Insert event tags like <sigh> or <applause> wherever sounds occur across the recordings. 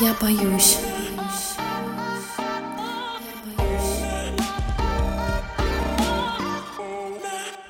Я боюсь.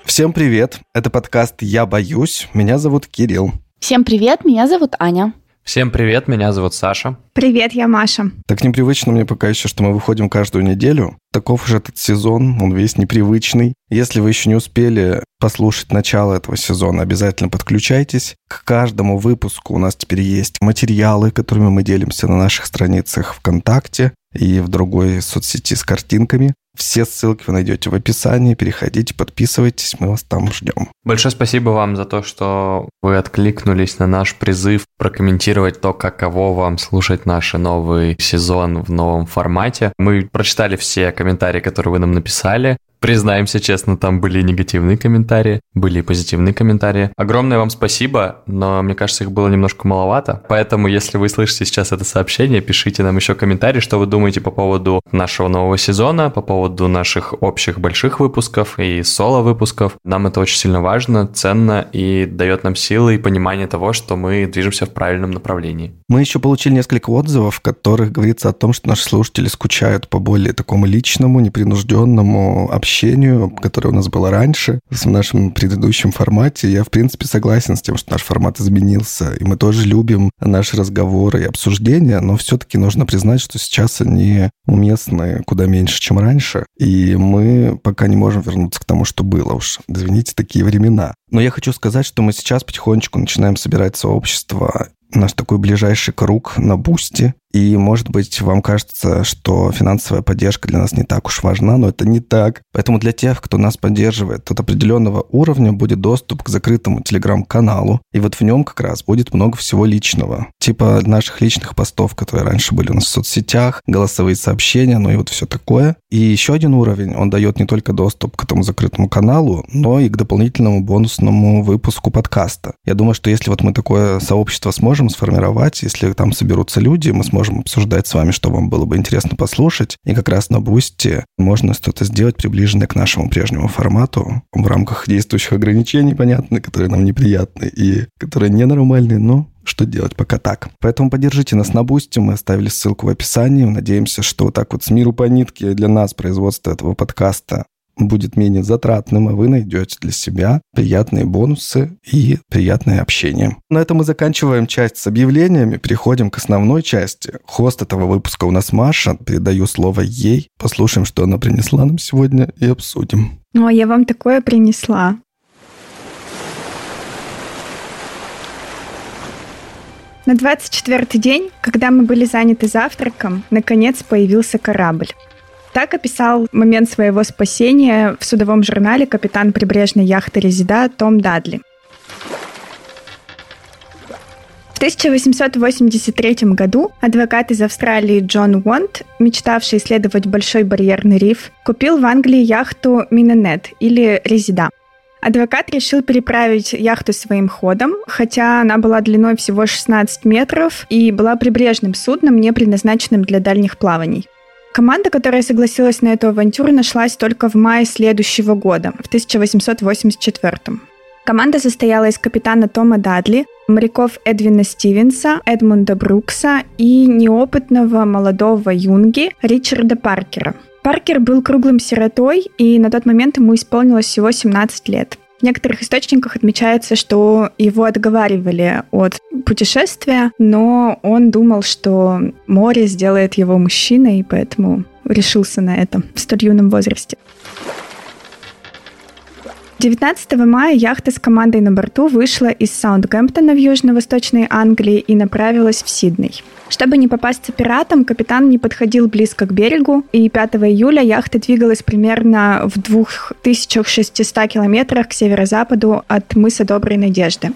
Всем привет! Это подкаст «Я боюсь». Меня зовут Кирилл. Всем привет, меня зовут Аня. Всем привет, меня зовут Саша. Привет, я Маша. Так непривычно мне пока еще, что мы выходим каждую неделю. Таков же этот сезон, он весь непривычный. Если вы еще не успели послушать начало этого сезона, обязательно подключайтесь. К каждому выпуску у нас теперь есть материалы, которыми мы делимся на наших страницах ВКонтакте и в другой соцсети с картинками. Все ссылки вы найдете в описании. Переходите, подписывайтесь, мы вас там ждем. Большое спасибо вам за то, что вы откликнулись на наш призыв прокомментировать то, каково вам слушать наш новый сезон в новом формате. Мы прочитали все комментарии, которые вы нам написали. Признаемся честно, там были негативные комментарии, были и позитивные комментарии. Огромное вам спасибо, но мне кажется, их было немножко маловато. Поэтому, если вы слышите сейчас это сообщение, пишите нам еще комментарии, что вы думаете по поводу нашего нового сезона, по поводу наших общих больших выпусков и соло-выпусков. Нам это очень сильно важно, ценно и дает нам силы и понимание того, что мы движемся в правильном направлении. Мы еще получили несколько отзывов, в которых говорится о том, что наши слушатели скучают по более такому личному, непринужденному общению общению, которое у нас было раньше, в нашем предыдущем формате. Я, в принципе, согласен с тем, что наш формат изменился, и мы тоже любим наши разговоры и обсуждения, но все-таки нужно признать, что сейчас они уместны куда меньше, чем раньше, и мы пока не можем вернуться к тому, что было уж. Извините, такие времена. Но я хочу сказать, что мы сейчас потихонечку начинаем собирать сообщество наш такой ближайший круг на бусте. И, может быть, вам кажется, что финансовая поддержка для нас не так уж важна, но это не так. Поэтому для тех, кто нас поддерживает от определенного уровня, будет доступ к закрытому телеграм-каналу. И вот в нем как раз будет много всего личного. Типа наших личных постов, которые раньше были у нас в соцсетях, голосовые сообщения, ну и вот все такое. И еще один уровень, он дает не только доступ к этому закрытому каналу, но и к дополнительному бонусному выпуску подкаста. Я думаю, что если вот мы такое сообщество сможем сформировать, если там соберутся люди, мы сможем можем обсуждать с вами, что вам было бы интересно послушать. И как раз на Boosty можно что-то сделать, приближенное к нашему прежнему формату в рамках действующих ограничений, понятно, которые нам неприятны и которые ненормальные, но что делать пока так. Поэтому поддержите нас на Boosty, мы оставили ссылку в описании. Надеемся, что вот так вот с миру по нитке для нас производство этого подкаста будет менее затратным, а вы найдете для себя приятные бонусы и приятное общение. На этом мы заканчиваем часть с объявлениями, переходим к основной части. Хост этого выпуска у нас Маша, передаю слово ей. Послушаем, что она принесла нам сегодня и обсудим. Ну, а я вам такое принесла. На 24-й день, когда мы были заняты завтраком, наконец появился корабль. Так описал момент своего спасения в судовом журнале капитан прибрежной яхты «Резида» Том Дадли. В 1883 году адвокат из Австралии Джон Уонт, мечтавший исследовать Большой барьерный риф, купил в Англии яхту Минонет или Резида. Адвокат решил переправить яхту своим ходом, хотя она была длиной всего 16 метров и была прибрежным судном, не предназначенным для дальних плаваний. Команда, которая согласилась на эту авантюру, нашлась только в мае следующего года, в 1884 Команда состояла из капитана Тома Дадли, моряков Эдвина Стивенса, Эдмунда Брукса и неопытного молодого юнги Ричарда Паркера. Паркер был круглым сиротой, и на тот момент ему исполнилось всего 17 лет. Некоторых источниках отмечается, что его отговаривали от путешествия, но он думал, что море сделает его мужчиной, и поэтому решился на это в столь юном возрасте. 19 мая яхта с командой на борту вышла из Саундгемптона в южно-восточной Англии и направилась в Сидней. Чтобы не попасться пиратам, капитан не подходил близко к берегу, и 5 июля яхта двигалась примерно в 2600 километрах к северо-западу от мыса Доброй Надежды.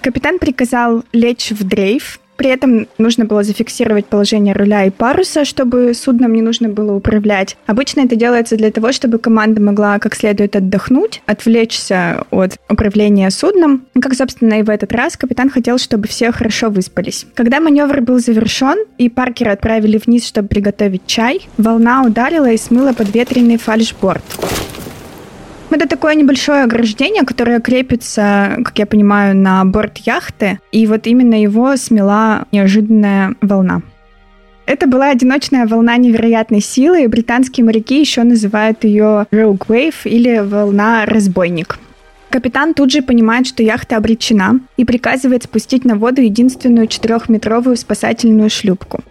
Капитан приказал лечь в дрейф, при этом нужно было зафиксировать положение руля и паруса, чтобы судном не нужно было управлять. Обычно это делается для того, чтобы команда могла как следует отдохнуть, отвлечься от управления судном. Как, собственно, и в этот раз капитан хотел, чтобы все хорошо выспались. Когда маневр был завершен и Паркера отправили вниз, чтобы приготовить чай, волна ударила и смыла подветренный фальшборд. Это такое небольшое ограждение, которое крепится, как я понимаю, на борт яхты, и вот именно его смела неожиданная волна. Это была одиночная волна невероятной силы, и британские моряки еще называют ее Rogue Wave или волна разбойник. Капитан тут же понимает, что яхта обречена и приказывает спустить на воду единственную четырехметровую спасательную шлюпку.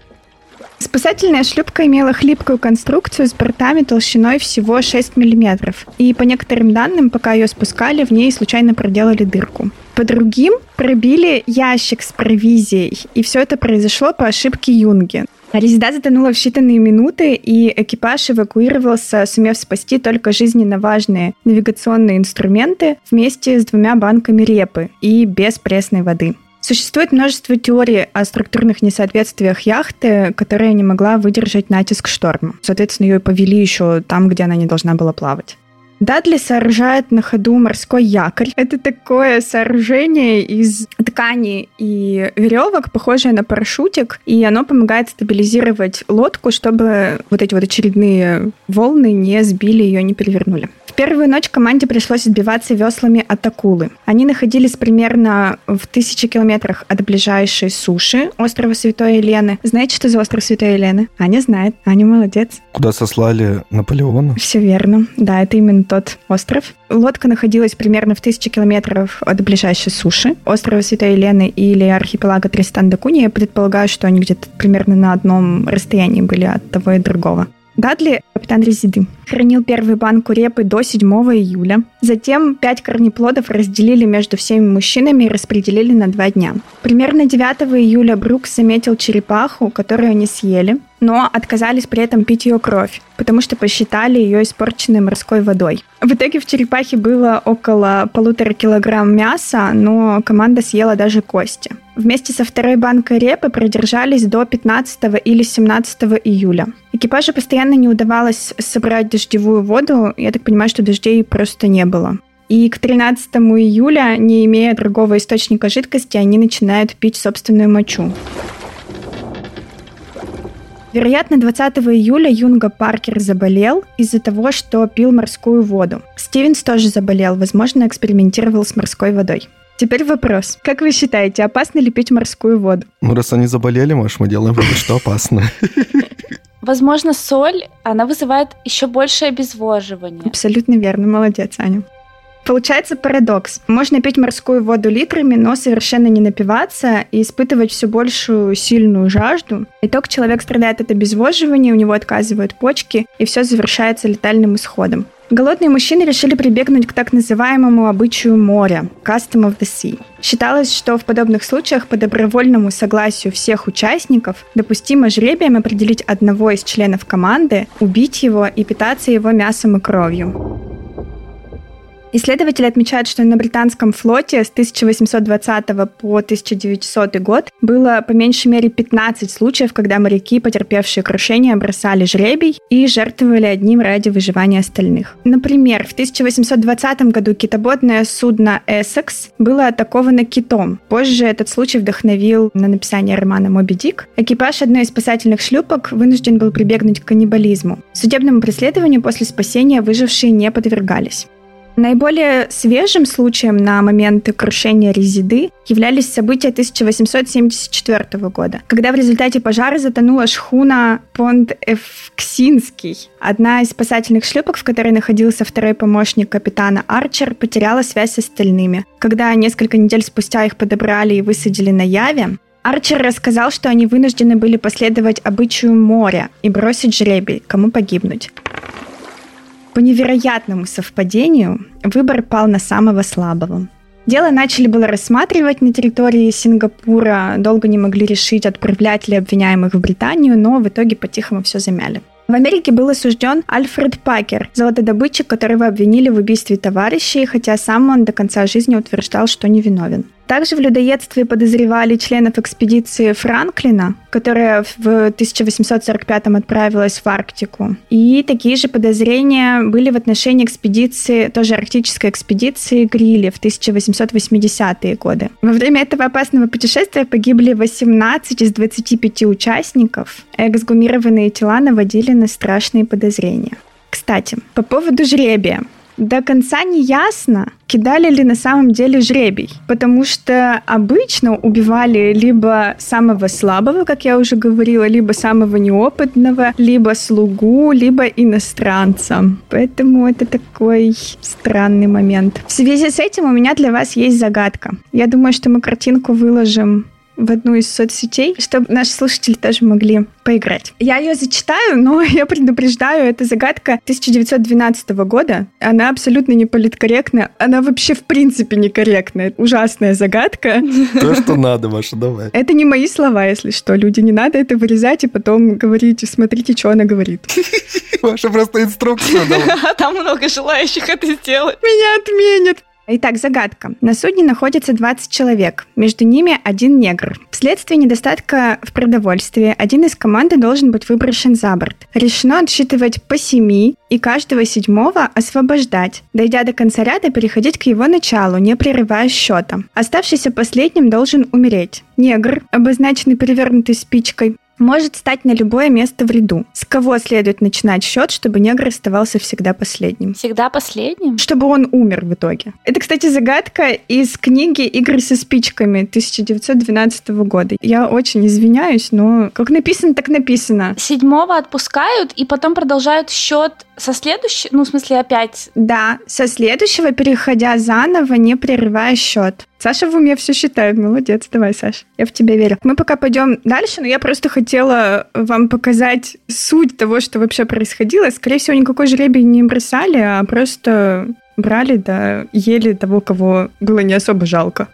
Спасательная шлюпка имела хлипкую конструкцию с бортами толщиной всего 6 мм, и по некоторым данным, пока ее спускали, в ней случайно проделали дырку. По другим пробили ящик с провизией, и все это произошло по ошибке Юнги. Резида затонула в считанные минуты, и экипаж эвакуировался, сумев спасти только жизненно важные навигационные инструменты вместе с двумя банками репы и без пресной воды. Существует множество теорий о структурных несоответствиях яхты, которая не могла выдержать натиск шторма. Соответственно, ее повели еще там, где она не должна была плавать. Дадли сооружает на ходу морской якорь. Это такое сооружение из ткани и веревок, похожее на парашютик, и оно помогает стабилизировать лодку, чтобы вот эти вот очередные волны не сбили ее, не перевернули первую ночь команде пришлось отбиваться веслами от акулы. Они находились примерно в тысячи километрах от ближайшей суши острова Святой Елены. Знаете, что за остров Святой Елены? Аня знает. Аня молодец. Куда сослали Наполеона? Все верно. Да, это именно тот остров. Лодка находилась примерно в тысячи километров от ближайшей суши, острова Святой Елены или архипелага Тристан да Куни. Я предполагаю, что они где-то примерно на одном расстоянии были от того и другого. Дадли, капитан Резиды, хранил первую банку репы до 7 июля. Затем пять корнеплодов разделили между всеми мужчинами и распределили на два дня. Примерно 9 июля Брукс заметил черепаху, которую они съели но отказались при этом пить ее кровь, потому что посчитали ее испорченной морской водой. В итоге в черепахе было около полутора килограмм мяса, но команда съела даже кости. Вместе со второй банкой репы продержались до 15 или 17 июля. Экипажу постоянно не удавалось собрать дождевую воду. Я так понимаю, что дождей просто не было. И к 13 июля, не имея другого источника жидкости, они начинают пить собственную мочу. Вероятно, 20 июля Юнга Паркер заболел из-за того, что пил морскую воду. Стивенс тоже заболел, возможно, экспериментировал с морской водой. Теперь вопрос. Как вы считаете, опасно ли пить морскую воду? Ну, раз они заболели, может, мы делаем вывод, что опасно. Возможно, соль, она вызывает еще большее обезвоживание. Абсолютно верно. Молодец, Аня. Получается парадокс. Можно пить морскую воду литрами, но совершенно не напиваться и испытывать все большую сильную жажду. Итог человек страдает от обезвоживания, у него отказывают почки, и все завершается летальным исходом. Голодные мужчины решили прибегнуть к так называемому обычаю моря – custom of the sea. Считалось, что в подобных случаях по добровольному согласию всех участников допустимо жребием определить одного из членов команды, убить его и питаться его мясом и кровью. Исследователи отмечают, что на британском флоте с 1820 по 1900 год было по меньшей мере 15 случаев, когда моряки, потерпевшие крушение, бросали жребий и жертвовали одним ради выживания остальных. Например, в 1820 году китоботное судно «Эссекс» было атаковано китом. Позже этот случай вдохновил на написание романа «Моби Дик». Экипаж одной из спасательных шлюпок вынужден был прибегнуть к каннибализму. Судебному преследованию после спасения выжившие не подвергались. Наиболее свежим случаем на момент крушения Резиды являлись события 1874 года, когда в результате пожара затонула шхуна Понт Эвксинский. Одна из спасательных шлюпок, в которой находился второй помощник капитана Арчер, потеряла связь с остальными. Когда несколько недель спустя их подобрали и высадили на Яве, Арчер рассказал, что они вынуждены были последовать обычаю моря и бросить жребий, кому погибнуть. По невероятному совпадению выбор пал на самого слабого. Дело начали было рассматривать на территории Сингапура, долго не могли решить, отправлять ли обвиняемых в Британию, но в итоге по-тихому все замяли. В Америке был осужден Альфред Пакер, золотодобытчик, которого обвинили в убийстве товарищей, хотя сам он до конца жизни утверждал, что невиновен. Также в людоедстве подозревали членов экспедиции Франклина, которая в 1845 отправилась в Арктику. И такие же подозрения были в отношении экспедиции, тоже арктической экспедиции Грили в 1880-е годы. Во время этого опасного путешествия погибли 18 из 25 участников. Эксгумированные тела наводили на страшные подозрения. Кстати, по поводу жребия. До конца не ясно, кидали ли на самом деле жребий, потому что обычно убивали либо самого слабого, как я уже говорила, либо самого неопытного, либо слугу, либо иностранца. Поэтому это такой странный момент. В связи с этим у меня для вас есть загадка. Я думаю, что мы картинку выложим в одну из соцсетей, чтобы наши слушатели тоже могли поиграть. Я ее зачитаю, но <laughs> я предупреждаю, это загадка 1912 года. Она абсолютно не политкорректна. Она вообще в принципе некорректная. Ужасная загадка. <laughs> То, что надо, <laughs> Маша, давай. Это не мои слова, если что. Люди, не надо это вырезать и потом говорить, смотрите, что она говорит. Маша просто инструкцию дала. Там много желающих это сделать. Меня отменят. Итак, загадка. На судне находится 20 человек. Между ними один негр. Вследствие недостатка в продовольствии один из команды должен быть выброшен за борт. Решено отсчитывать по семи и каждого седьмого освобождать. Дойдя до конца ряда, переходить к его началу, не прерывая счета. Оставшийся последним должен умереть. Негр, обозначенный перевернутой спичкой, может стать на любое место в ряду. С кого следует начинать счет, чтобы негр оставался всегда последним? Всегда последним? Чтобы он умер в итоге. Это, кстати, загадка из книги «Игры со спичками» 1912 года. Я очень извиняюсь, но как написано, так написано. Седьмого отпускают и потом продолжают счет со следующего, ну, в смысле, опять? Да, со следующего, переходя заново, не прерывая счет. Саша в уме все считает. Молодец, давай, Саша. Я в тебя верю. Мы пока пойдем дальше, но я просто хотела вам показать суть того, что вообще происходило. Скорее всего, никакой жребий не бросали, а просто брали, да, ели того, кого было не особо жалко.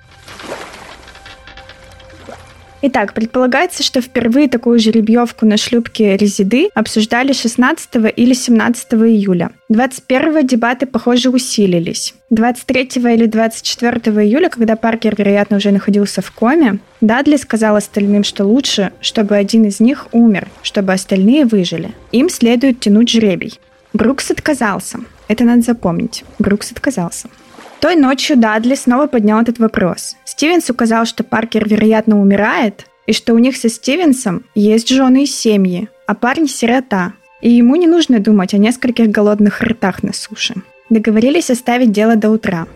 Итак, предполагается, что впервые такую жеребьевку на шлюпке Резиды обсуждали 16 или 17 июля. 21 дебаты, похоже, усилились. 23 или 24 июля, когда Паркер, вероятно, уже находился в коме, Дадли сказал остальным, что лучше, чтобы один из них умер, чтобы остальные выжили. Им следует тянуть жребий. Брукс отказался. Это надо запомнить. Брукс отказался. Той ночью Дадли снова поднял этот вопрос. Стивенс указал, что Паркер, вероятно, умирает, и что у них со Стивенсом есть жены и семьи, а парень – сирота, и ему не нужно думать о нескольких голодных ртах на суше. Договорились оставить дело до утра.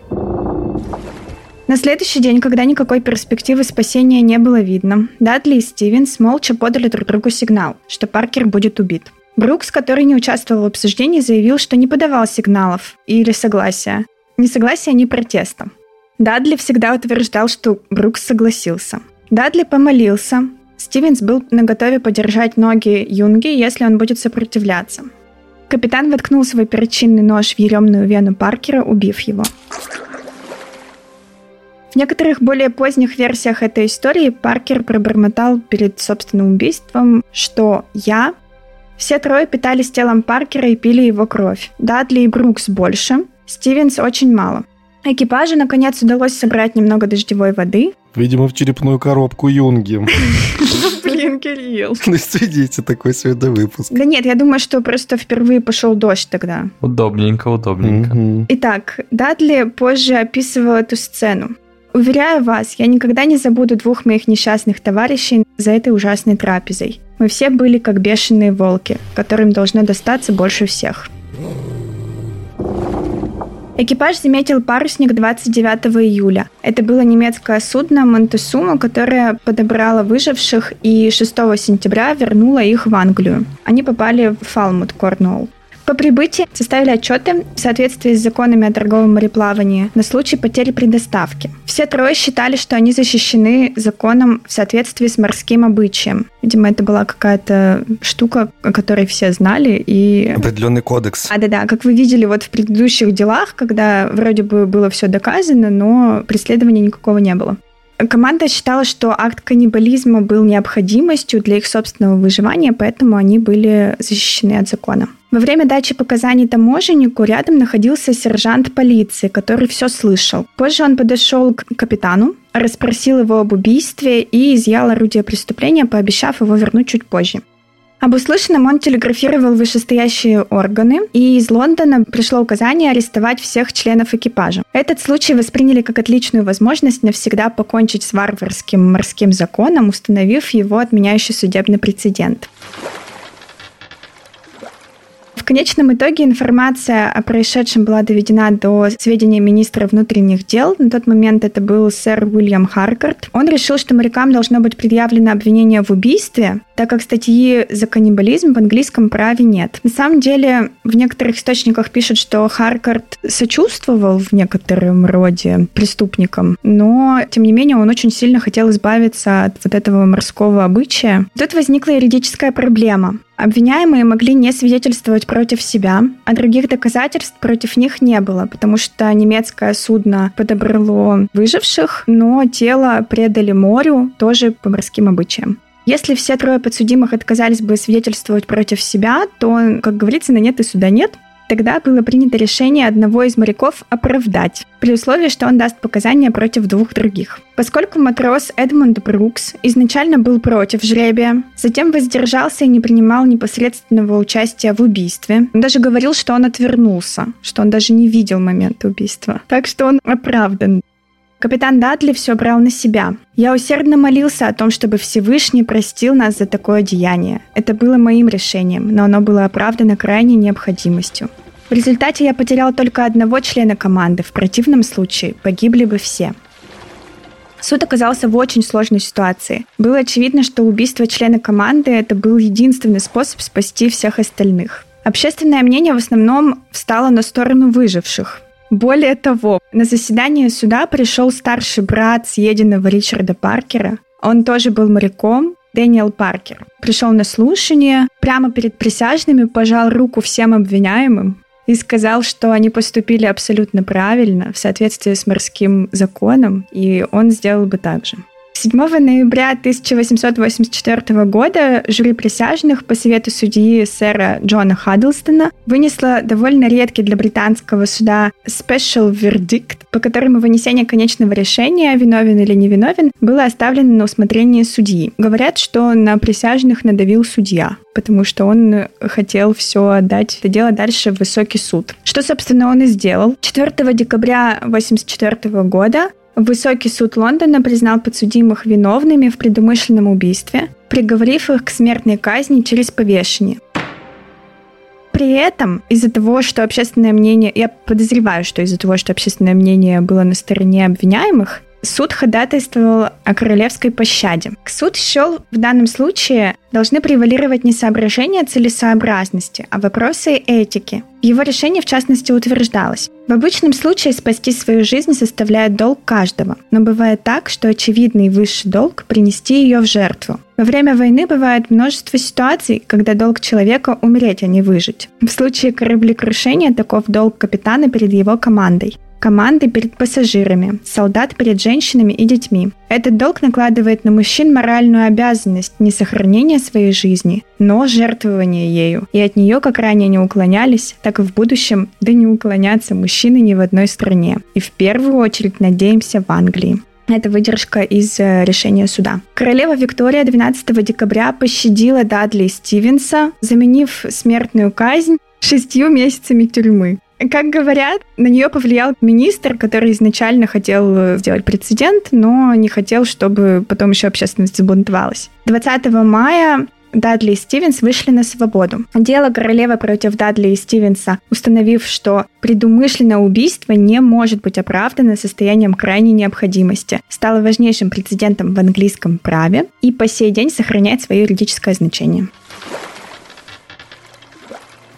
На следующий день, когда никакой перспективы спасения не было видно, Дадли и Стивенс молча подали друг другу сигнал, что Паркер будет убит. Брукс, который не участвовал в обсуждении, заявил, что не подавал сигналов или согласия, ни согласия, ни протеста. Дадли всегда утверждал, что Брукс согласился. Дадли помолился. Стивенс был наготове подержать ноги Юнги, если он будет сопротивляться. Капитан воткнул свой перочинный нож в еремную вену Паркера, убив его. В некоторых более поздних версиях этой истории Паркер пробормотал перед собственным убийством, что «я...» Все трое питались телом Паркера и пили его кровь. Дадли и Брукс больше, Стивенс очень мало. Экипажу, наконец, удалось собрать немного дождевой воды. Видимо, в черепную коробку Юнги. <laughs> Блин, Кирилл. Ну, следите, такой сегодня выпуск. Да нет, я думаю, что просто впервые пошел дождь тогда. Удобненько, удобненько. Итак, Дадли позже описывал эту сцену. Уверяю вас, я никогда не забуду двух моих несчастных товарищей за этой ужасной трапезой. Мы все были как бешеные волки, которым должно достаться больше всех. Экипаж заметил парусник 29 июля. Это было немецкое судно Монтесума, которое подобрало выживших и 6 сентября вернуло их в Англию. Они попали в Фалмут, Корнуолл. По прибытии составили отчеты в соответствии с законами о торговом мореплавании на случай потери предоставки. Все трое считали, что они защищены законом в соответствии с морским обычаем. Видимо, это была какая-то штука, о которой все знали. И... Определенный кодекс. А, да-да, как вы видели вот в предыдущих делах, когда вроде бы было все доказано, но преследования никакого не было. Команда считала, что акт каннибализма был необходимостью для их собственного выживания, поэтому они были защищены от закона. Во время дачи показаний таможеннику рядом находился сержант полиции, который все слышал. Позже он подошел к капитану, расспросил его об убийстве и изъял орудие преступления, пообещав его вернуть чуть позже. Об услышанном он телеграфировал вышестоящие органы, и из Лондона пришло указание арестовать всех членов экипажа. Этот случай восприняли как отличную возможность навсегда покончить с варварским морским законом, установив его отменяющий судебный прецедент конечном итоге информация о происшедшем была доведена до сведения министра внутренних дел. На тот момент это был сэр Уильям Харкард. Он решил, что морякам должно быть предъявлено обвинение в убийстве, так как статьи за каннибализм в английском праве нет. На самом деле, в некоторых источниках пишут, что Харкард сочувствовал в некотором роде преступникам, но, тем не менее, он очень сильно хотел избавиться от вот этого морского обычая. Тут возникла юридическая проблема. Обвиняемые могли не свидетельствовать против себя, а других доказательств против них не было, потому что немецкое судно подобрало выживших, но тело предали морю тоже по морским обычаям. Если все трое подсудимых отказались бы свидетельствовать против себя, то, как говорится, на нет и суда нет. Тогда было принято решение одного из моряков оправдать, при условии, что он даст показания против двух других. Поскольку матрос Эдмунд Брукс изначально был против жребия, затем воздержался и не принимал непосредственного участия в убийстве. Он даже говорил, что он отвернулся, что он даже не видел момент убийства. Так что он оправдан. Капитан Датли все брал на себя. Я усердно молился о том, чтобы Всевышний простил нас за такое деяние. Это было моим решением, но оно было оправдано крайней необходимостью. В результате я потерял только одного члена команды, в противном случае погибли бы все. Суд оказался в очень сложной ситуации. Было очевидно, что убийство члена команды – это был единственный способ спасти всех остальных. Общественное мнение в основном встало на сторону выживших. Более того, на заседание суда пришел старший брат съеденного Ричарда Паркера. Он тоже был моряком, Дэниел Паркер. Пришел на слушание, прямо перед присяжными пожал руку всем обвиняемым и сказал, что они поступили абсолютно правильно, в соответствии с морским законом, и он сделал бы так же. 7 ноября 1884 года жюри присяжных по совету судьи сэра Джона Хаддлстона вынесло довольно редкий для британского суда special verdict, по которому вынесение конечного решения, виновен или невиновен, было оставлено на усмотрение судьи. Говорят, что на присяжных надавил судья потому что он хотел все отдать это дело дальше в высокий суд. Что, собственно, он и сделал. 4 декабря 1984 года Высокий суд Лондона признал подсудимых виновными в предумышленном убийстве, приговорив их к смертной казни через повешение. При этом из-за того, что общественное мнение, я подозреваю, что из-за того, что общественное мнение было на стороне обвиняемых, Суд ходатайствовал о королевской пощаде. Суд счел в данном случае должны превалировать не соображения целесообразности, а вопросы этики. Его решении, в частности, утверждалось, в обычном случае спасти свою жизнь составляет долг каждого, но бывает так, что очевидный высший долг – принести ее в жертву. Во время войны бывает множество ситуаций, когда долг человека – умереть, а не выжить. В случае кораблекрушения таков долг капитана перед его командой команды перед пассажирами, солдат перед женщинами и детьми. Этот долг накладывает на мужчин моральную обязанность не сохранения своей жизни, но жертвования ею. И от нее, как ранее не уклонялись, так и в будущем да не уклонятся мужчины ни в одной стране. И в первую очередь, надеемся, в Англии. Это выдержка из э, решения суда. Королева Виктория 12 декабря пощадила Дадли Стивенса, заменив смертную казнь шестью месяцами тюрьмы. Как говорят, на нее повлиял министр, который изначально хотел э, сделать прецедент, но не хотел, чтобы потом еще общественность забунтовалась. 20 мая Дадли и Стивенс вышли на свободу. Дело королевы против Дадли и Стивенса, установив, что предумышленное убийство не может быть оправдано состоянием крайней необходимости, стало важнейшим прецедентом в английском праве и по сей день сохраняет свое юридическое значение.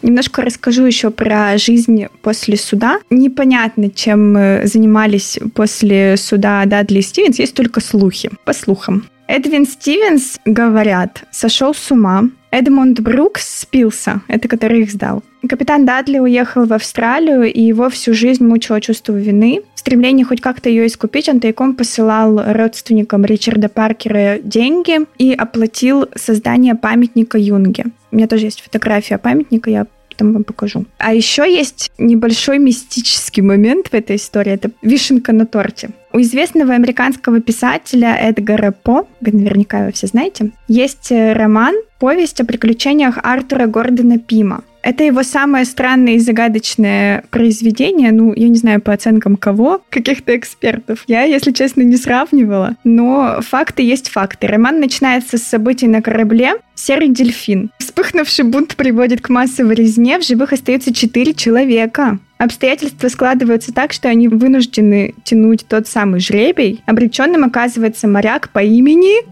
Немножко расскажу еще про жизнь после суда. Непонятно, чем занимались после суда Дадли и Стивенс, есть только слухи, по слухам. Эдвин Стивенс, говорят, сошел с ума. Эдмунд Брукс спился, это который их сдал. Капитан Дадли уехал в Австралию, и его всю жизнь мучило чувство вины. Стремлении хоть как-то ее искупить, он тайком посылал родственникам Ричарда Паркера деньги и оплатил создание памятника Юнге. У меня тоже есть фотография памятника, я потом вам покажу. А еще есть небольшой мистический момент в этой истории. Это вишенка на торте. У известного американского писателя Эдгара По, вы наверняка его все знаете, есть э, роман, повесть о приключениях Артура Гордона Пима. Это его самое странное и загадочное произведение. Ну, я не знаю, по оценкам кого, каких-то экспертов. Я, если честно, не сравнивала. Но факты есть факты. Роман начинается с событий на корабле «Серый дельфин». Вспыхнувший бунт приводит к массовой резне. В живых остаются четыре человека. Обстоятельства складываются так, что они вынуждены тянуть тот самый жребий. Обреченным оказывается моряк по имени...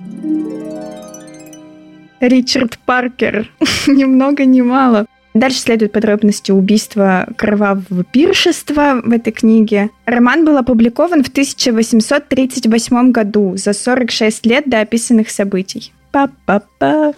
Ричард Паркер. <laughs> ни много ни мало. Дальше следуют подробности убийства кровавого пиршества в этой книге. Роман был опубликован в 1838 году, за 46 лет до описанных событий. Па-па-па.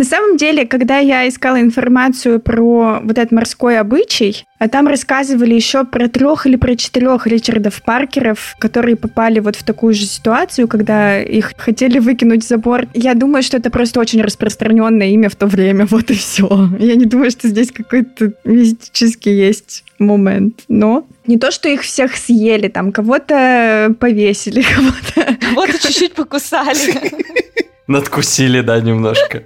На самом деле, когда я искала информацию про вот этот морской обычай, а там рассказывали еще про трех или про четырех Ричардов Паркеров, которые попали вот в такую же ситуацию, когда их хотели выкинуть за борт. Я думаю, что это просто очень распространенное имя в то время, <laughs> вот и все. Я не думаю, что здесь какой-то мистический есть момент. Но не то, что их всех съели, там кого-то повесили, <laughs> кого-то... Кого-то чуть-чуть покусали. <laughs> Надкусили, да, немножко.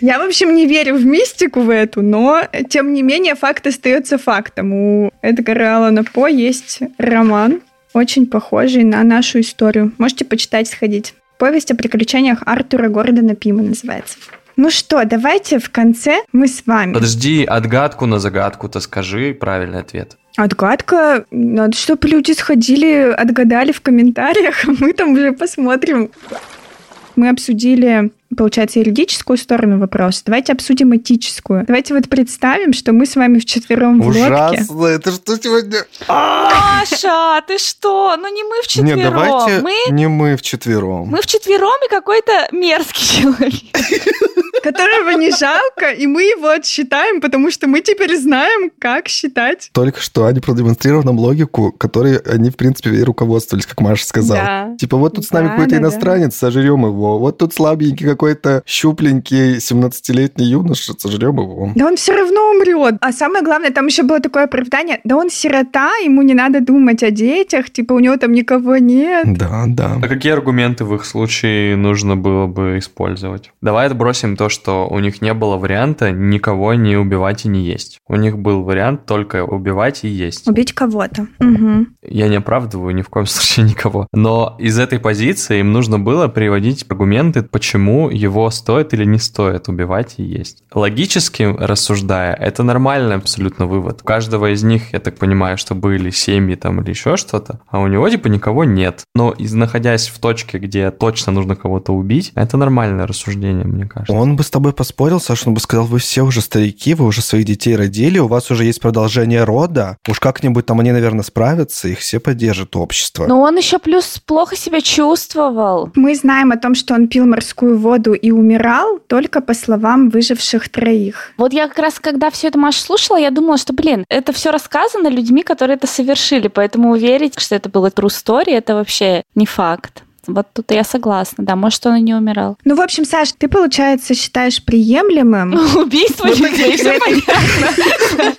Я, в общем, не верю в мистику в эту, но, тем не менее, факт остается фактом. У Эдгара Аллана По есть роман, очень похожий на нашу историю. Можете почитать, сходить. Повесть о приключениях Артура Гордона Пима называется. Ну что, давайте в конце мы с вами. Подожди, отгадку на загадку-то скажи правильный ответ. Отгадка? Надо, чтобы люди сходили, отгадали в комментариях, а мы там уже посмотрим. Мы обсудили получается, юридическую сторону вопроса. Давайте обсудим этическую. Давайте вот представим, что мы с вами вчетвером в лодке. Ужасно! Это что сегодня? Маша, ты что? Ну не мы вчетвером. Нет, давайте мы... не мы вчетвером. Мы вчетвером и какой-то мерзкий человек. Которого не жалко, и мы его отсчитаем, потому что мы теперь знаем, как считать. Только что они продемонстрировали нам логику, которой они, в принципе, и руководствовались, как Маша сказала. Да. Типа, вот тут с нами да, какой-то да, иностранец, да. сожрем его. Вот тут слабенький какой-то щупленький 17-летний юноша, сожрем его. Да он все равно умрет. А самое главное, там еще было такое оправдание, да он сирота, ему не надо думать о детях, типа у него там никого нет. Да, да. А какие аргументы в их случае нужно было бы использовать? Давай отбросим то, что у них не было варианта никого не убивать и не есть. У них был вариант только убивать и есть. Убить кого-то. Угу. Я не оправдываю ни в коем <laughs> случае никого. Но из этой позиции им нужно было приводить аргументы, почему его стоит или не стоит убивать и есть. Логически рассуждая, это нормальный абсолютно вывод. У каждого из них, я так понимаю, что были семьи там или еще что-то, а у него типа никого нет. Но из, находясь в точке, где точно нужно кого-то убить, это нормальное рассуждение, мне кажется. Он бы с тобой поспорил, Саша, он бы сказал, вы все уже старики, вы уже своих детей родили, у вас уже есть продолжение рода, уж как-нибудь там они, наверное, справятся, их все поддержит общество. Но он еще плюс плохо себя чувствовал. Мы знаем о том, что он пил морскую воду и умирал только по словам выживших троих. Вот я как раз, когда все это Маша слушала, я думала, что, блин, это все рассказано людьми, которые это совершили, поэтому уверить, что это было true story, это вообще не факт. Вот тут я согласна, да, может, он и не умирал. Ну, в общем, Саш, ты, получается, считаешь приемлемым... <laughs> Убийство людей, все понятно.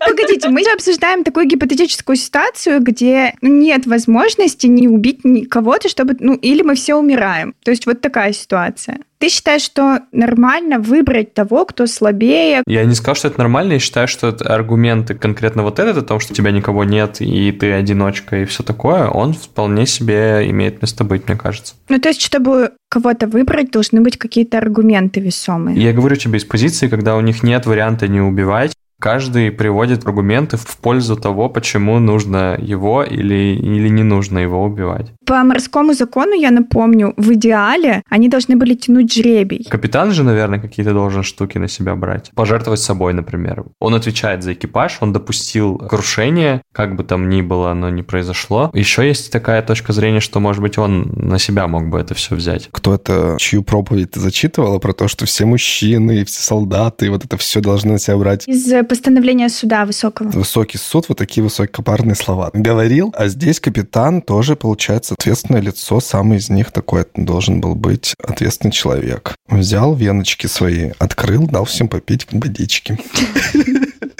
Погодите, мы же обсуждаем такую гипотетическую ситуацию, где ну, нет возможности не убить кого-то, чтобы... Ну, или мы все умираем. То есть вот такая ситуация. Ты считаешь, что нормально выбрать того, кто слабее? Я не сказал, что это нормально. Я считаю, что это аргументы конкретно вот этот, о том, что у тебя никого нет, и ты одиночка, и все такое, он вполне себе имеет место быть, мне кажется. Ну, то есть, чтобы кого-то выбрать, должны быть какие-то аргументы весомые. Я говорю тебе из позиции, когда у них нет варианта не убивать, Каждый приводит аргументы в пользу того, почему нужно его или, или не нужно его убивать. По морскому закону, я напомню, в идеале они должны были тянуть жребий. Капитан же, наверное, какие-то должен штуки на себя брать. Пожертвовать собой, например. Он отвечает за экипаж, он допустил крушение, как бы там ни было, оно не произошло. Еще есть такая точка зрения, что, может быть, он на себя мог бы это все взять. Кто-то, чью проповедь ты зачитывала про то, что все мужчины все солдаты, вот это все должны на себя брать? Из постановления суда высокого. Высокий суд, вот такие высокопарные слова говорил, а здесь капитан тоже, получается, ответственное лицо, самый из них такой должен был быть ответственный человек. Взял веночки свои, открыл, дал всем попить водички. <laughs>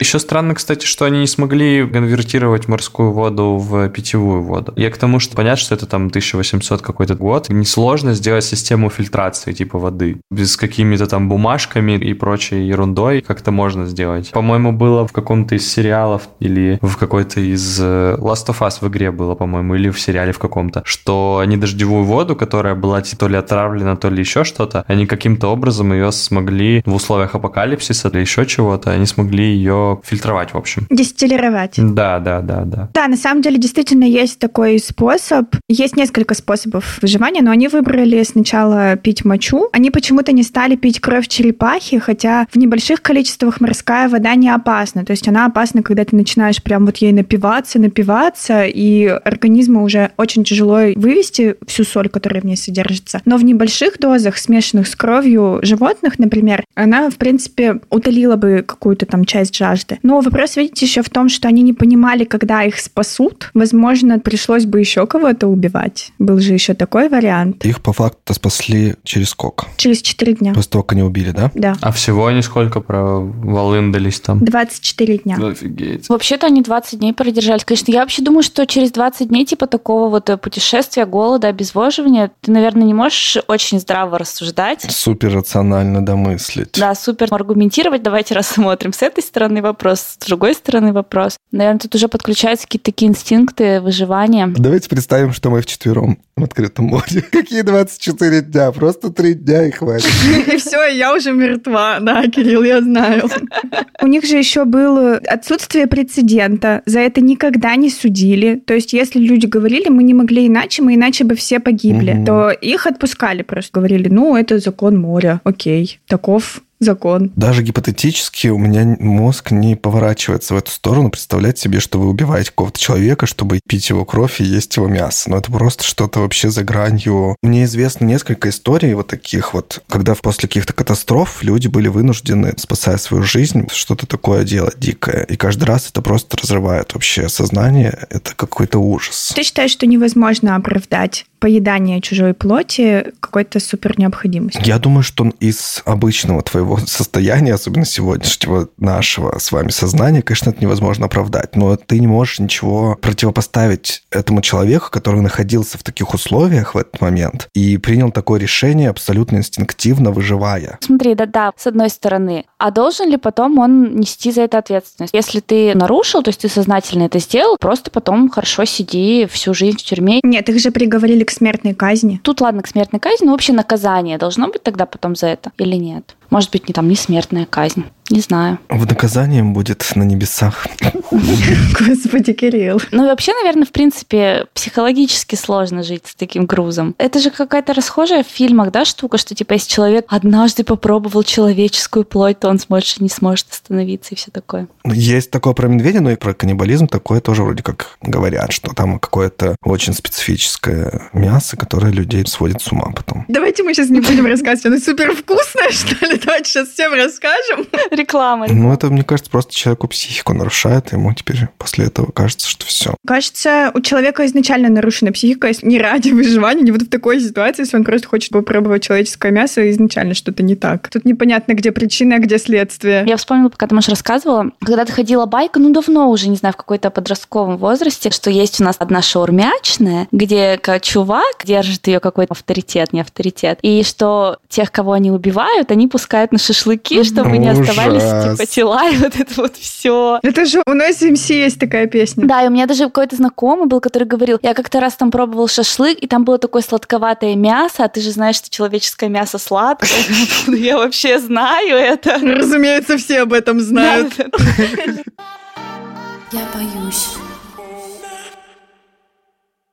Еще странно, кстати, что они не смогли конвертировать морскую воду в питьевую воду. Я к тому, что понятно, что это там 1800 какой-то год. Несложно сделать систему фильтрации типа воды. Без какими-то там бумажками и прочей ерундой как-то можно сделать. По-моему, было в каком-то из сериалов или в какой-то из э, Last of Us в игре было, по-моему, или в сериале в каком-то, что они дождевую воду, которая была то ли отравлена, то ли еще что-то, они каким-то образом ее смогли в условиях апокалипсиса или еще чего-то, они смогли ее фильтровать, в общем. Дистиллировать. Да, да, да, да. Да, на самом деле действительно есть такой способ. Есть несколько способов выживания, но они выбрали сначала пить мочу. Они почему-то не стали пить кровь черепахи, хотя в небольших количествах морская вода не опасна. То есть она опасна, когда ты начинаешь прям вот ей напиваться, напиваться, и организму уже очень тяжело вывести всю соль, которая в ней содержится. Но в небольших дозах, смешанных с кровью животных, например, она, в принципе, утолила бы какую-то там часть жажды. Но вопрос, видите, еще в том, что они не понимали, когда их спасут. Возможно, пришлось бы еще кого-то убивать. Был же еще такой вариант. Их по факту спасли через сколько? Через 4 дня. После того, как они убили, да? Да. А всего они сколько проволындались там? 24 дня. Офигеть. Вообще-то они 20 дней продержались. Конечно, я вообще думаю, что через 20 дней типа такого вот путешествия, голода, обезвоживания, ты, наверное, не можешь очень здраво рассуждать. Супер рационально домыслить. Да, супер аргументировать. Давайте <laughs> рассмотрим с этой стороны вопрос, с другой стороны вопрос. Наверное, тут уже подключаются какие-то такие инстинкты выживания. Давайте представим, что мы вчетвером в открытом море. <laughs> Какие 24 дня? Просто 3 дня и хватит. <laughs> И все, я уже мертва. Да, Кирилл, я знаю. У них же еще было отсутствие прецедента. За это никогда не судили. То есть, если люди говорили, мы не могли иначе, мы иначе бы все погибли, то их отпускали просто. Говорили, ну, это закон моря. Окей, таков закон. Даже гипотетически у меня мозг не поворачивается в эту сторону, представлять себе, что вы убиваете какого-то человека, чтобы пить его кровь и есть его мясо. Но это просто что-то вообще за гранью. Мне известно несколько историй вот таких вот, когда после каких-то катастроф люди были вынуждены, спасая свою жизнь, что-то такое делать дикое. И каждый раз это просто разрывает вообще сознание. Это какой-то ужас. Ты считаешь, что невозможно оправдать поедание чужой плоти какой-то супер необходимостью? Я думаю, что из обычного твоего <laughs> состояния, особенно сегодняшнего нашего с вами сознания, конечно, это невозможно оправдать. Но ты не можешь ничего противопоставить этому человеку, который находился в таких условиях в этот момент и принял такое решение абсолютно инстинктивно, выживая. Смотри, да-да, с одной стороны. А должен ли потом он нести за это ответственность? Если ты нарушил, то есть ты сознательно это сделал, просто потом хорошо сиди всю жизнь в тюрьме. Нет, их же приговорили к смертной казни. Тут, ладно, к смертной казни, но вообще наказание должно быть тогда потом за это или нет? Может быть, не там не смертная казнь. Не знаю. В наказанием будет на небесах. <laughs> Господи, Кирилл. Ну и вообще, наверное, в принципе, психологически сложно жить с таким грузом. Это же какая-то расхожая в фильмах, да, штука, что типа если человек однажды попробовал человеческую плоть, то он больше не сможет остановиться и все такое. Есть такое про медведя, но и про каннибализм такое тоже вроде как говорят, что там какое-то очень специфическое мясо, которое людей сводит с ума потом. Давайте мы сейчас не будем рассказывать, оно супер вкусное, что ли? Давайте сейчас всем расскажем. <laughs> Реклама. Ну, это, мне кажется, просто человеку психику нарушает, и ему теперь после этого кажется, что все. Кажется, у человека изначально нарушена психика, если не ради выживания, не вот в такой ситуации, если он просто хочет попробовать человеческое мясо, изначально что-то не так. Тут непонятно, где причина, а где следствие. Я вспомнила, пока ты, Маша, рассказывала, когда ты ходила байка, ну, давно уже, не знаю, в какой-то подростковом возрасте, что есть у нас одна шаурмячная, где чувак держит ее какой-то авторитет, не авторитет, и что тех, кого они убивают, они пускают на шашлыки, чтобы не Ужас. оставались, типа, тела, и <laughs> вот это вот все. Это же у нас МС есть такая песня. Да, и у меня даже какой-то знакомый был, который говорил, я как-то раз там пробовал шашлык, и там было такое сладковатое мясо, а ты же знаешь, что человеческое мясо сладкое, откуда <laughs> я вообще знаю это. Разумеется, все об этом знают. <laughs> Я боюсь.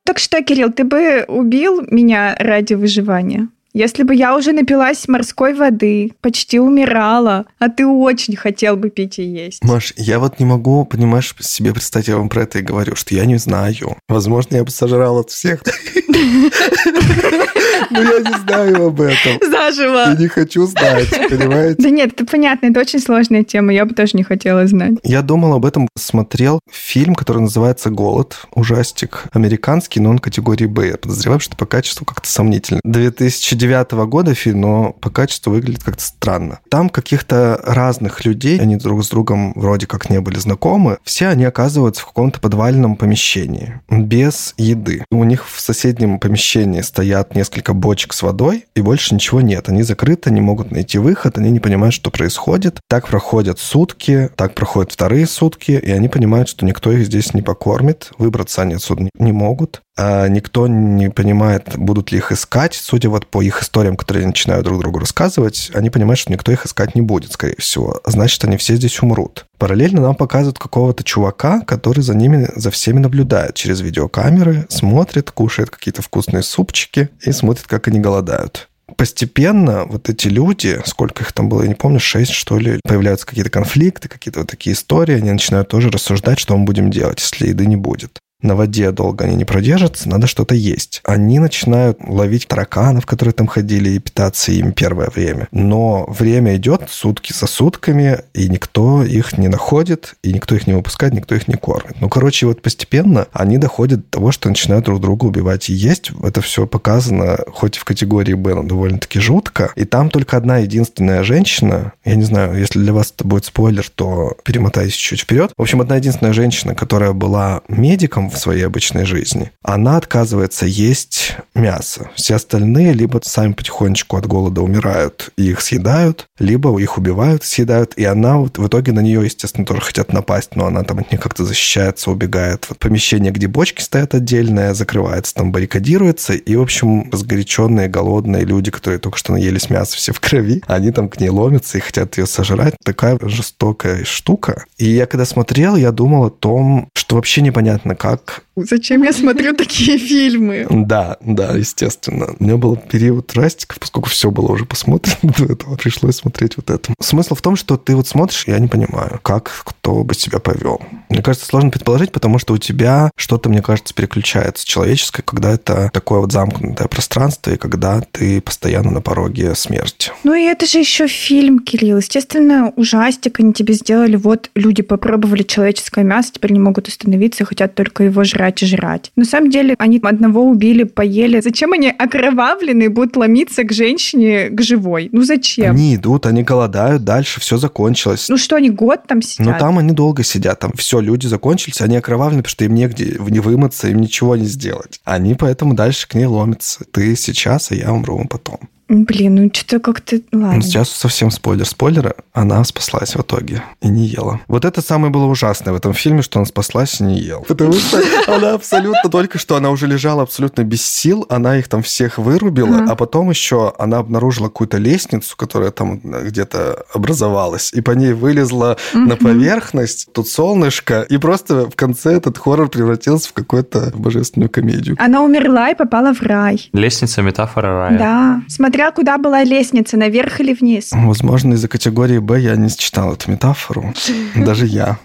Так что, Кирилл, ты бы убил меня ради выживания? Если бы я уже напилась морской воды, почти умирала, а ты очень хотел бы пить и есть. Маш, я вот не могу, понимаешь, себе представить, я вам про это и говорю, что я не знаю. Возможно, я бы сожрал от всех. <laughs> <laughs> Ну, я не знаю об этом. Заживо. Я не хочу знать, понимаете? Да нет, это понятно, это очень сложная тема, я бы тоже не хотела знать. Я думал об этом, смотрел фильм, который называется «Голод», ужастик, американский, но он категории «Б». Я подозреваю, что по качеству как-то сомнительно. 2009 года фильм, но по качеству выглядит как-то странно. Там каких-то разных людей, они друг с другом вроде как не были знакомы, все они оказываются в каком-то подвальном помещении, без еды. У них в соседнем помещении стоят несколько бочек с водой, и больше ничего нет. Они закрыты, не могут найти выход, они не понимают, что происходит. Так проходят сутки, так проходят вторые сутки, и они понимают, что никто их здесь не покормит, выбраться они отсюда не могут. А никто не понимает, будут ли их искать. Судя вот по их историям, которые они начинают друг другу рассказывать, они понимают, что никто их искать не будет, скорее всего. Значит, они все здесь умрут. Параллельно нам показывают какого-то чувака, который за ними, за всеми наблюдает через видеокамеры, смотрит, кушает какие-то вкусные супчики и смотрит, как они голодают постепенно вот эти люди, сколько их там было, я не помню, шесть, что ли, появляются какие-то конфликты, какие-то вот такие истории, они начинают тоже рассуждать, что мы будем делать, если еды не будет на воде долго они не продержатся, надо что-то есть. Они начинают ловить тараканов, которые там ходили, и питаться им первое время. Но время идет сутки за сутками, и никто их не находит, и никто их не выпускает, никто их не кормит. Ну, короче, вот постепенно они доходят до того, что начинают друг друга убивать и есть. Это все показано, хоть в категории Б, но довольно-таки жутко. И там только одна единственная женщина, я не знаю, если для вас это будет спойлер, то перемотайтесь чуть вперед. В общем, одна единственная женщина, которая была медиком, в своей обычной жизни, она отказывается есть мясо. Все остальные либо сами потихонечку от голода умирают и их съедают, либо их убивают, съедают, и она вот в итоге на нее, естественно, тоже хотят напасть, но она там от них как-то защищается, убегает. Вот помещение, где бочки стоят отдельное, закрывается, там баррикадируется, и, в общем, разгоряченные, голодные люди, которые только что наелись мяса все в крови, они там к ней ломятся и хотят ее сожрать. Такая жестокая штука. И я когда смотрел, я думал о том, что вообще непонятно, как. Зачем я смотрю такие фильмы? Да, да, естественно. У меня был период растиков, поскольку все было уже посмотрено <laughs> до этого, пришлось смотреть вот это. Смысл в том, что ты вот смотришь, я не понимаю, как кто бы себя повел. Мне кажется, сложно предположить, потому что у тебя что-то, мне кажется, переключается человеческое, когда это такое вот замкнутое пространство, и когда ты постоянно на пороге смерти. Ну и это же еще фильм, Кирилл. Естественно, ужастик они тебе сделали. Вот люди попробовали человеческое мясо, теперь не могут остановиться, хотят только его жрать и жрать. На самом деле они одного убили, поели. Зачем они окровавленные будут ломиться к женщине, к живой? Ну зачем? Они идут, они голодают, дальше все закончилось. Ну что, они год там сидят? Ну там они долго сидят, там все, люди закончились, они окровавлены, потому что им негде не вымыться, им ничего не сделать. Они поэтому дальше к ней ломятся. Ты сейчас, а я умру потом. Блин, ну что-то как-то... Ладно. Ну, сейчас совсем спойлер. Спойлера, она спаслась в итоге и не ела. Вот это самое было ужасное в этом фильме, что она спаслась и не ел. Потому что она абсолютно только что, она уже лежала абсолютно без сил, она их там всех вырубила, а потом еще она обнаружила какую-то лестницу, которая там где-то образовалась, и по ней вылезла на поверхность, тут солнышко, и просто в конце этот хоррор превратился в какую-то божественную комедию. Она умерла и попала в рай. Лестница метафора рая. Да. Смотри, смотря куда была лестница, наверх или вниз. Возможно, из-за категории Б я не считал эту метафору. Даже я.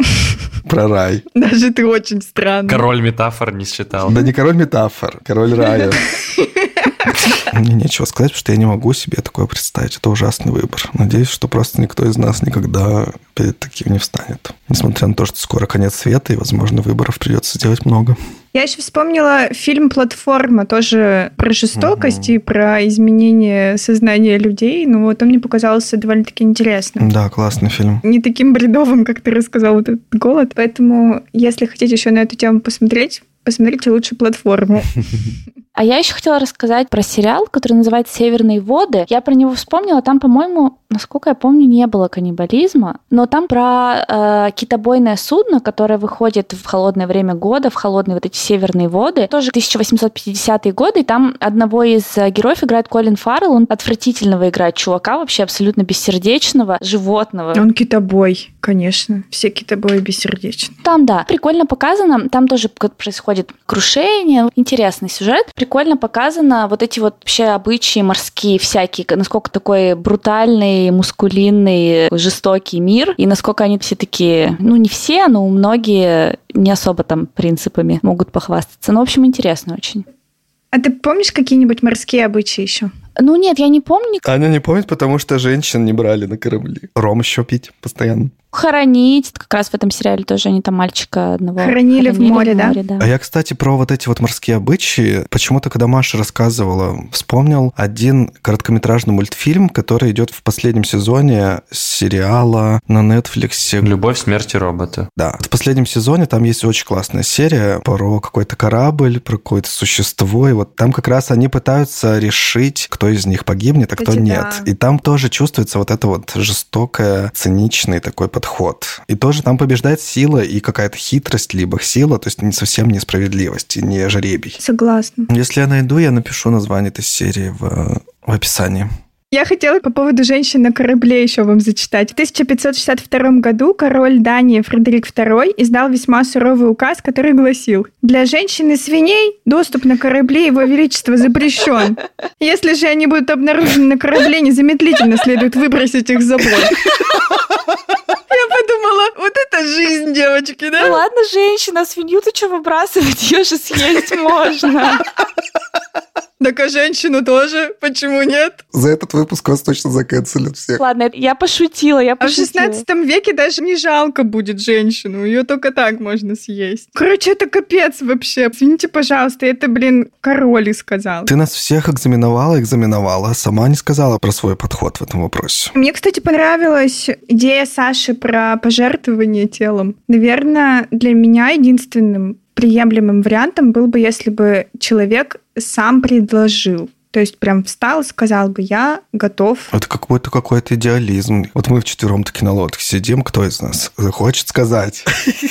Про рай. Даже ты очень странный. Король метафор не считал. Да не король метафор, король рая. <laughs> <laughs> Мне нечего сказать, потому что я не могу себе такое представить. Это ужасный выбор. Надеюсь, что просто никто из нас никогда перед таким не встанет. Несмотря на то, что скоро конец света, и, возможно, выборов придется сделать много. Я еще вспомнила фильм «Платформа», тоже про жестокость угу. и про изменение сознания людей. Ну вот он мне показался довольно-таки интересным. Да, классный фильм. Не таким бредовым, как ты рассказал, вот этот голод. Поэтому, если хотите еще на эту тему посмотреть, посмотрите лучше «Платформу». <laughs> А я еще хотела рассказать про сериал, который называется «Северные воды». Я про него вспомнила. Там, по-моему, насколько я помню, не было каннибализма. Но там про э, китобойное судно, которое выходит в холодное время года, в холодные вот эти северные воды. Тоже 1850-е годы. И там одного из э, героев играет Колин Фаррелл. Он отвратительного играет чувака, вообще абсолютно бессердечного животного. Он китобой, конечно. Все китобои бессердечны. Там, да. Прикольно показано. Там тоже происходит крушение. Интересный сюжет прикольно показано вот эти вот вообще обычаи морские всякие, насколько такой брутальный, мускулинный, жестокий мир, и насколько они все такие, ну не все, но многие не особо там принципами могут похвастаться. Ну, в общем, интересно очень. А ты помнишь какие-нибудь морские обычаи еще? Ну нет, я не помню. Аня не помнит, потому что женщин не брали на корабли. Ром еще пить постоянно. Хоронить. Как раз в этом сериале тоже они там мальчика одного Хоронили в море, да? А я, кстати, про вот эти вот морские обычаи, почему-то, когда Маша рассказывала, вспомнил один короткометражный мультфильм, который идет в последнем сезоне сериала на Netflix. Любовь, смерть и роботы. Да. В последнем сезоне там есть очень классная серия про какой-то корабль, про какое-то существо, и вот там как раз они пытаются решить, кто из них погибнет, а кто Кстати, нет. да. И там тоже чувствуется вот это вот жестокое, циничный такой подход. И тоже там побеждает сила и какая-то хитрость, либо сила, то есть не совсем несправедливость, и не жребий. Согласна. Если я найду, я напишу название этой серии в, в описании. Я хотела по поводу женщин на корабле еще вам зачитать. В 1562 году король Дании Фредерик II издал весьма суровый указ, который гласил «Для женщин и свиней доступ на корабли его величества запрещен. Если же они будут обнаружены на корабле, незамедлительно следует выбросить их за борт». Я подумала, вот это жизнь, девочки, Ну да? ладно, женщина, свинью-то что выбрасывать? Ее же съесть можно. Так а женщину тоже, почему нет? За этот выпуск вас точно заканцелят всех. Ладно, я пошутила, я А в пошутила. 16 веке даже не жалко будет женщину, ее только так можно съесть. Короче, это капец вообще. Извините, пожалуйста, это, блин, король и сказал. Ты нас всех экзаменовала, экзаменовала, а сама не сказала про свой подход в этом вопросе. Мне, кстати, понравилась идея Саши про пожертвование телом. Наверное, для меня единственным приемлемым вариантом был бы, если бы человек сам предложил. То есть прям встал и сказал бы, я готов. Это какой-то какой-то идеализм. Вот мы вчетвером таки на лодке сидим, кто из нас хочет сказать?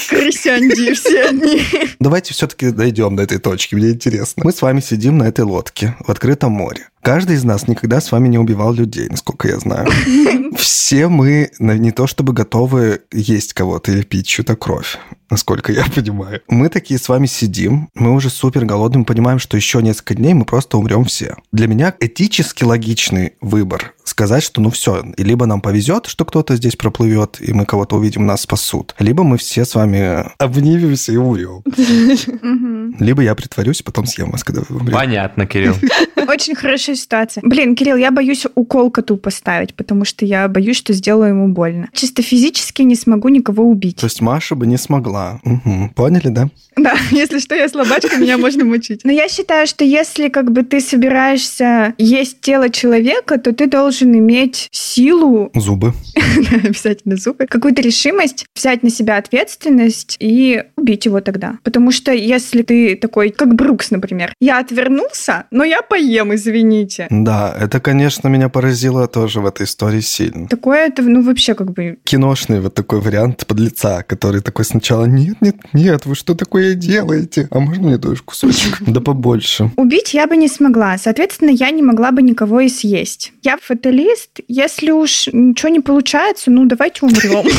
Крысянди все одни. Давайте все-таки дойдем до этой точки, мне интересно. Мы с вами сидим на этой лодке в открытом море. Каждый из нас никогда с вами не убивал людей, насколько я знаю. <laughs> Все мы не то чтобы готовы есть кого-то или пить чью-то кровь, насколько я понимаю. Мы такие с вами сидим, мы уже супер голодны, мы понимаем, что еще несколько дней мы просто умрем все. Для меня этически логичный выбор сказать, что ну все, и либо нам повезет, что кто-то здесь проплывет, и мы кого-то увидим, нас спасут, либо мы все с вами обнимемся и умрем. Либо я притворюсь, потом съем вас, когда вы умрете. Понятно, Кирилл. Очень хорошая ситуация. Блин, Кирилл, я боюсь укол коту поставить, потому что я боюсь, что сделаю ему больно. Чисто физически не смогу никого убить. То есть Маша бы не смогла. Поняли, да? Да, <laughs> если что, я слабачка, меня можно мучить. Но я считаю, что если как бы ты собираешься есть тело человека, то ты должен иметь силу, Зубы. <laughs> обязательно зубы, какую-то решимость взять на себя ответственность и убить его тогда. Потому что если ты такой, как Брукс, например, я отвернулся, но я поем, извините. Да, это, конечно, меня поразило тоже в этой истории сильно. Такое это, ну, вообще как бы... Киношный вот такой вариант подлеца, который такой сначала «Нет, нет, нет, вы что такое делаете? А можно мне тоже кусочек?» <laughs> Да побольше. Убить я бы не смогла. Соответственно, я не могла бы никого и съесть. Я фаталист. Если уж ничего не получается, ну, давайте умрем. <laughs>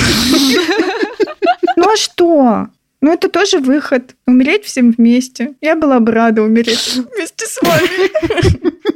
Ну, а что? Ну, это тоже выход. Умереть всем вместе. Я была бы рада умереть вместе с вами.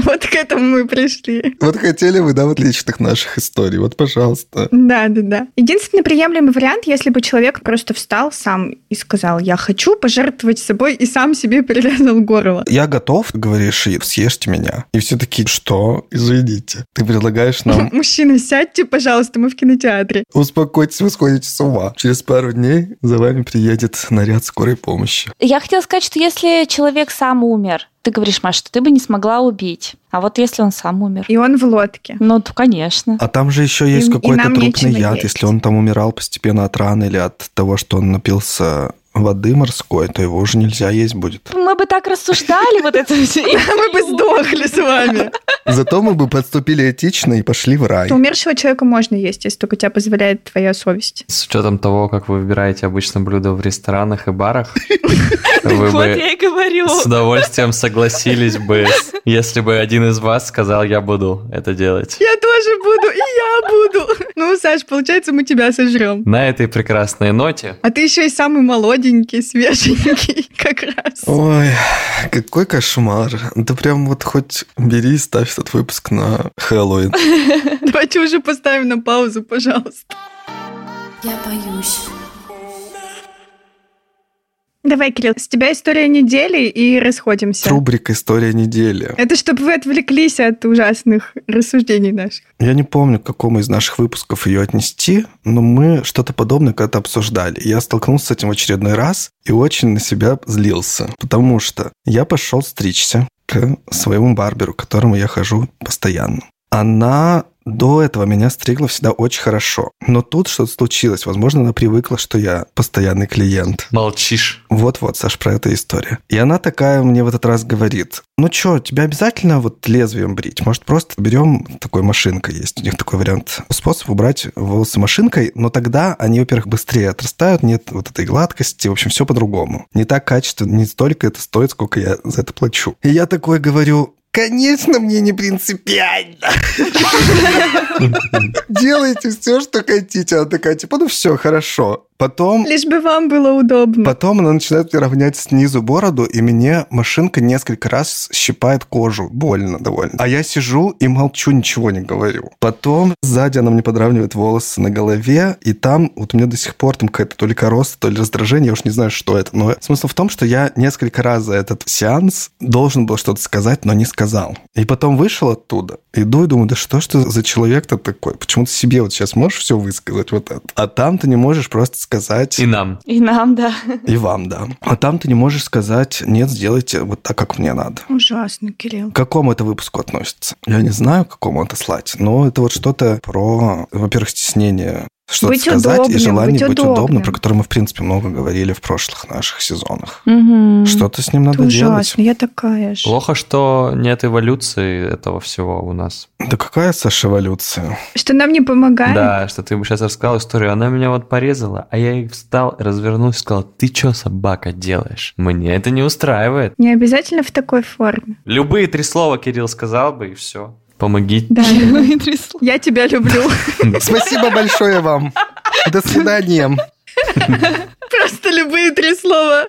<laughs> Вот к этому мы пришли. Вот хотели вы, да, вот личных наших историй. Вот, пожалуйста. Да, да, да. Единственный приемлемый вариант, если бы человек просто встал сам и сказал, я хочу пожертвовать собой, и сам себе перерезал горло. Я готов, говоришь, и съешьте меня. И все такие, что? Извините. Ты предлагаешь нам <laughs> Мужчина, сядьте, пожалуйста, мы в кинотеатре. Успокойтесь, вы сходите с ума. Через пару дней за вами приедет наряд скорой помощи. Я хотела сказать, что если человек сам умер, ты говоришь, Маш, что ты бы не смогла убить. А вот если он сам умер? И он в лодке. Ну, то, конечно. А там же еще есть какой-то трупный яд. есть. Если он там умирал постепенно от раны или от того, что он напился воды морской, то его уже нельзя есть будет. Мы бы так рассуждали вот это все. Мы бы сдохли с вами. Зато мы бы подступили этично и пошли в рай. Умершего человека можно есть, если только тебя позволяет твоя совесть. С учетом того, как вы выбираете обычно блюда в ресторанах и барах, <laughs> вы бы я и говорю. с удовольствием согласились бы, если бы один из вас сказал, я буду это делать. Я тоже буду, и я буду. Ну, Саш, получается, мы тебя сожрем. На этой прекрасной ноте А ты еще и самый молоденький, свеженький, <laughs> как раз. Ой, какой кошмар. Да прям вот хоть бери и ставь этот выпуск на Хэллоуин. <laughs> Давайте уже поставим на паузу, пожалуйста. Я боюсь. Давай, Кирилл, с тебя история недели и расходимся. Рубрика «История недели». Это чтобы вы отвлеклись от ужасных рассуждений наших. Я не помню, к какому из наших выпусков ее отнести, но мы что-то подобное когда-то обсуждали. Я столкнулся с этим в очередной раз и очень на себя злился, потому что я пошел стричься к своему барберу, к которому я хожу постоянно. Она до этого меня стригла всегда очень хорошо. Но тут что-то случилось. Возможно, она привыкла, что я постоянный клиент. Молчишь. Вот-вот, Саш, про эту историю. И она такая мне в этот раз говорит, ну что, тебе обязательно вот лезвием брить? Может, просто берем, такой машинкой есть, у них такой вариант, способ убрать волосы машинкой, но тогда они, во-первых, быстрее отрастают, нет вот этой гладкости, в общем, все по-другому. Не так качественно, не столько это стоит, сколько я за это плачу. И я такой говорю, Конечно, мне не принципиально. <laughs> Делайте все, что хотите. Она такая, типа, ну все, хорошо. Потом... Лишь бы вам было удобно. Потом она начинает равнять снизу бороду, и мне машинка несколько раз щипает кожу. Больно довольно. А я сижу и молчу, ничего не говорю. Потом сзади она мне подравнивает волосы на голове, и там вот у меня до сих пор там какая-то то ли короста, то ли раздражение, я уж не знаю, что это. Но смысл в том, что я несколько раз за этот сеанс должен был что-то сказать, но не сказал. И потом вышел оттуда, иду и думаю, да что ж ты за человек-то такой? Почему ты себе вот сейчас можешь все высказать вот это? А там ты не можешь просто сказать... И нам. И нам, да. И вам, да. А там ты не можешь сказать, нет, сделайте вот так, как мне надо. Ужасно, Кирилл. К какому это выпуску относится? Я не знаю, к какому это слать, но это вот что-то про, во-первых, стеснение что-то Быть сказать удобным, и желание быть быть, удобным, удобным. про которое мы, в принципе, много говорили в прошлых наших сезонах. Мгм. Что-то с ним Это надо делать. ужасно, я такая же. Плохо, что нет эволюции этого всего у нас. Да какая, Саша, эволюция? Что нам не помогает? Да, что ты сейчас рассказал историю, она меня вот порезала, а я встал, развернулся и сказал, ты что, собака, делаешь? Мне это не устраивает. Не обязательно в такой форме. Любые три слова Кирилл сказал бы, и все. Помогите. Да. <laughs> Я тебя люблю. Спасибо большое вам. До свидания. Просто любые три слова.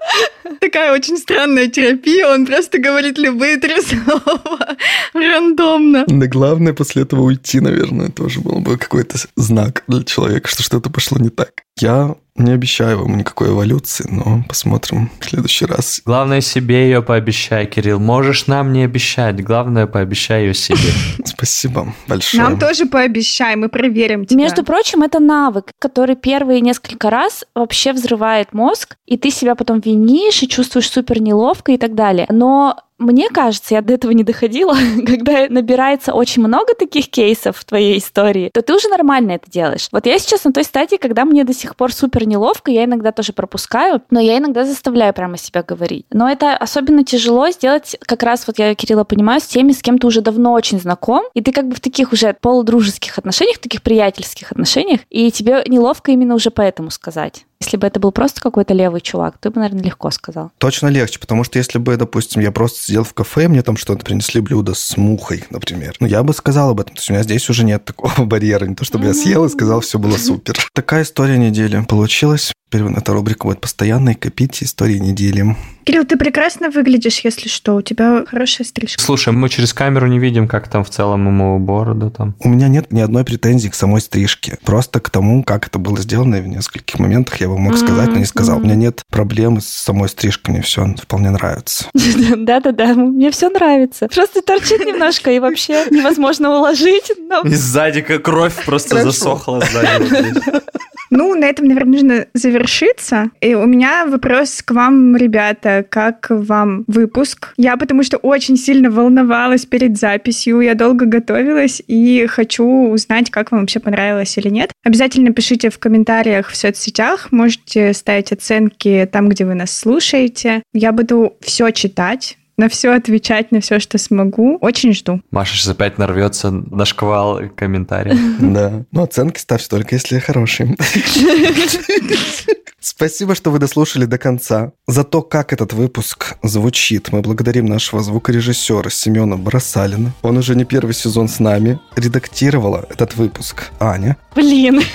Такая очень странная терапия. Он просто говорит любые три слова. Рандомно. Да главное после этого уйти, наверное, тоже был бы какой-то знак для человека, что что-то пошло не так. Я не обещаю вам никакой эволюции, но посмотрим в следующий раз. Главное, себе ее пообещай, Кирилл. Можешь нам не обещать, главное, пообещай ее себе. <laughs> Спасибо большое. Нам тоже пообещай, мы проверим тебя. Между прочим, это навык, который первые несколько раз вообще взрывает мозг, и ты себя потом винишь и чувствуешь супер неловко и так далее. Но мне кажется, я до этого не доходила, <laughs> когда набирается очень много таких кейсов в твоей истории, то ты уже нормально это делаешь. Вот я сейчас на той стадии, когда мне до сих пор супер неловко, я иногда тоже пропускаю, но я иногда заставляю прямо себя говорить. Но это особенно тяжело сделать, как раз вот я, Кирилла, понимаю, с теми, с кем ты уже давно очень знаком, и ты как бы в таких уже полудружеских отношениях, таких приятельских отношениях, и тебе неловко именно уже поэтому сказать. Если бы это был просто какой-то левый чувак, ты бы, наверное, легко сказал. Точно легче, потому что если бы, допустим, я просто сидел в кафе, и мне там что-то принесли блюдо с мухой, например, ну, я бы сказал об этом. То есть у меня здесь уже нет такого <laughs> барьера. Не то, чтобы я съел и сказал, все было супер. Такая история недели получилась. Теперь эта рубрика будет постоянной. Копите истории недели. Кирилл, ты прекрасно выглядишь, если что. У тебя хорошая стрижка. Слушай, мы через камеру не видим, как там в целом ему бороду там. У меня нет ни одной претензии к самой стрижке. Просто к тому, как это было сделано, и в нескольких моментах я бы мог сказать, но не сказал. У меня нет проблем с самой стрижкой, мне все вполне нравится. <laughs> Да-да-да, мне все нравится. Просто торчит немножко, и вообще невозможно уложить. И сзади как кровь просто засохла сзади. <laughs> Ну, на этом, наверное, нужно завершиться. И у меня вопрос к вам, ребята. Как вам выпуск? Я потому что очень сильно волновалась перед записью. Я долго готовилась и хочу узнать, как вам вообще понравилось или нет. Обязательно пишите в комментариях в соцсетях. Можете ставить оценки там, где вы нас слушаете. Я буду все читать на все отвечать, на все, что смогу. Очень жду. Маша сейчас опять нарвется на шквал комментариев. <laughs> Да. Ну, оценки ставьте только если хорошие. <laughs> Спасибо, что вы дослушали до конца. За то, как этот выпуск звучит, мы благодарим нашего звукорежиссера Семена Бросалина. Он уже не первый сезон с нами. Редактировала этот выпуск Аня. Блин. <laughs>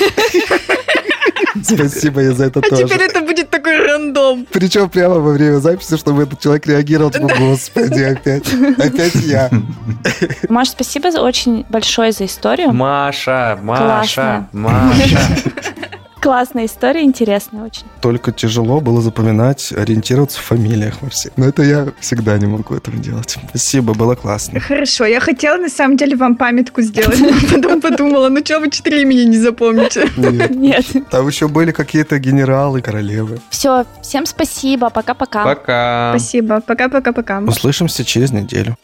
Спасибо ей за это А тоже. теперь это будет такой рандом. Причем прямо во время записи, чтобы этот человек реагировал, типа, господи, опять, опять я. <laughs> Маш, спасибо за- очень большое за историю. Маша, Маша. Маша. <laughs> Классная история, интересная очень. Только тяжело было запоминать, ориентироваться в фамилиях во всех. Но это я всегда не могу этого делать. Спасибо, было классно. Хорошо, я хотела на самом деле вам памятку сделать, <laughs> потом подумала, ну что вы четыре имени не запомните? Нет. Нет. Там еще были какие-то генералы, королевы. Все, всем спасибо, пока-пока. Пока. Спасибо, пока-пока-пока. Услышимся через неделю.